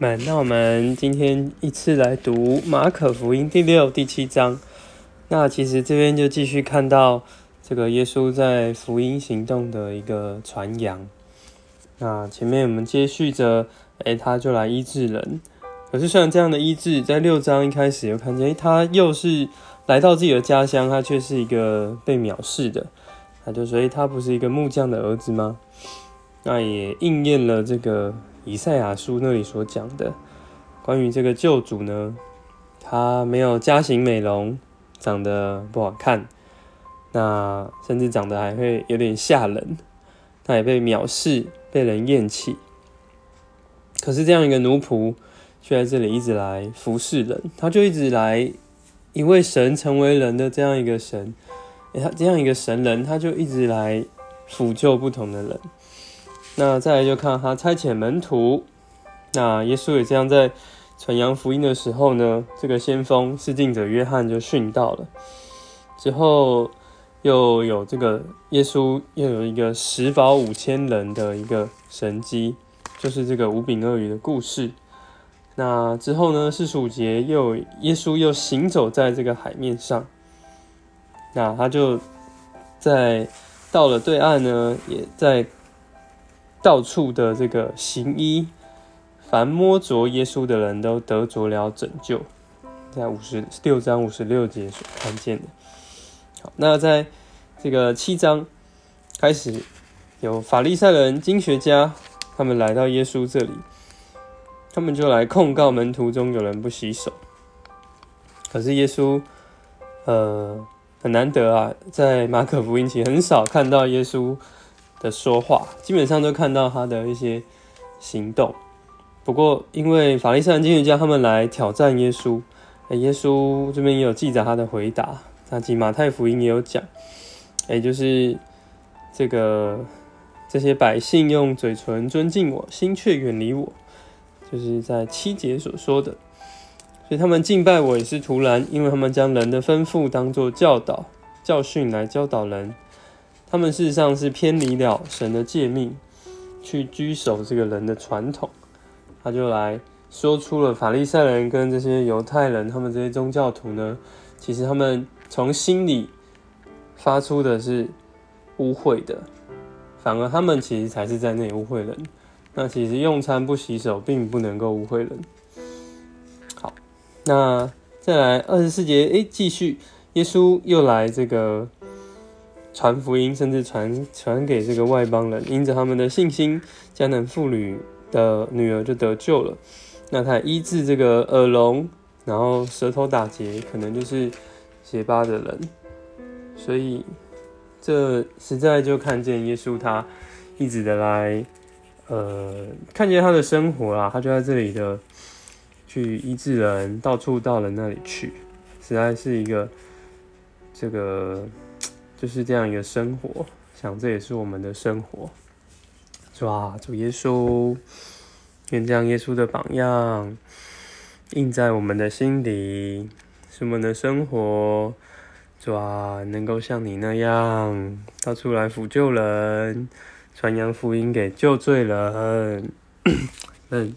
们，那我们今天一次来读马可福音第六、第七章。那其实这边就继续看到这个耶稣在福音行动的一个传扬。那前面我们接续着，哎，他就来医治人。可是虽然这样的医治，在六章一开始又看见，他又是来到自己的家乡，他却是一个被藐视的。他就说，哎，他不是一个木匠的儿子吗？那也应验了这个。以赛亚书那里所讲的关于这个救主呢，他没有家型美容，长得不好看，那甚至长得还会有点吓人，他也被藐视，被人厌弃。可是这样一个奴仆，却在这里一直来服侍人，他就一直来，一位神成为人的这样一个神，他这样一个神人，他就一直来辅救不同的人。那再来就看他差遣门徒，那耶稣也这样在传扬福音的时候呢，这个先锋施浸者约翰就殉道了。之后又有这个耶稣又有一个十饱五千人的一个神迹，就是这个五饼鳄鱼的故事。那之后呢，四十五节又耶稣又行走在这个海面上，那他就在到了对岸呢，也在。到处的这个行医，凡摸着耶稣的人都得着了拯救，在五十六章五十六节所看见的。好，那在这个七章开始，有法利赛人、经学家，他们来到耶稣这里，他们就来控告门徒中有人不洗手。可是耶稣，呃，很难得啊，在马可福音其实很少看到耶稣。的说话基本上都看到他的一些行动，不过因为法利赛人、经学家他们来挑战耶稣，耶稣这边也有记载他的回答，那及马太福音也有讲，哎，就是这个这些百姓用嘴唇尊敬我，心却远离我，就是在七节所说的，所以他们敬拜我也是徒然，因为他们将人的吩咐当作教导、教训来教导人。他们事实上是偏离了神的诫命，去拘守这个人的传统。他就来说出了法利赛人跟这些犹太人，他们这些宗教徒呢，其实他们从心里发出的是污秽的，反而他们其实才是在那里污秽人。那其实用餐不洗手，并不能够污秽人。好，那再来二十四节，诶，继续，耶稣又来这个。传福音，甚至传传给这个外邦人，因着他们的信心，迦南妇女的女儿就得救了。那他医治这个耳聋，然后舌头打结，可能就是结巴的人。所以这实在就看见耶稣他一直的来，呃，看见他的生活啦，他就在这里的去医治人，到处到人那里去，实在是一个这个。就是这样一个生活，想这也是我们的生活，是吧？主耶稣，愿这样耶稣的榜样印在我们的心里，使我们的生活，是吧？能够像你那样到处来辅救人，传扬福音给救罪人，嗯。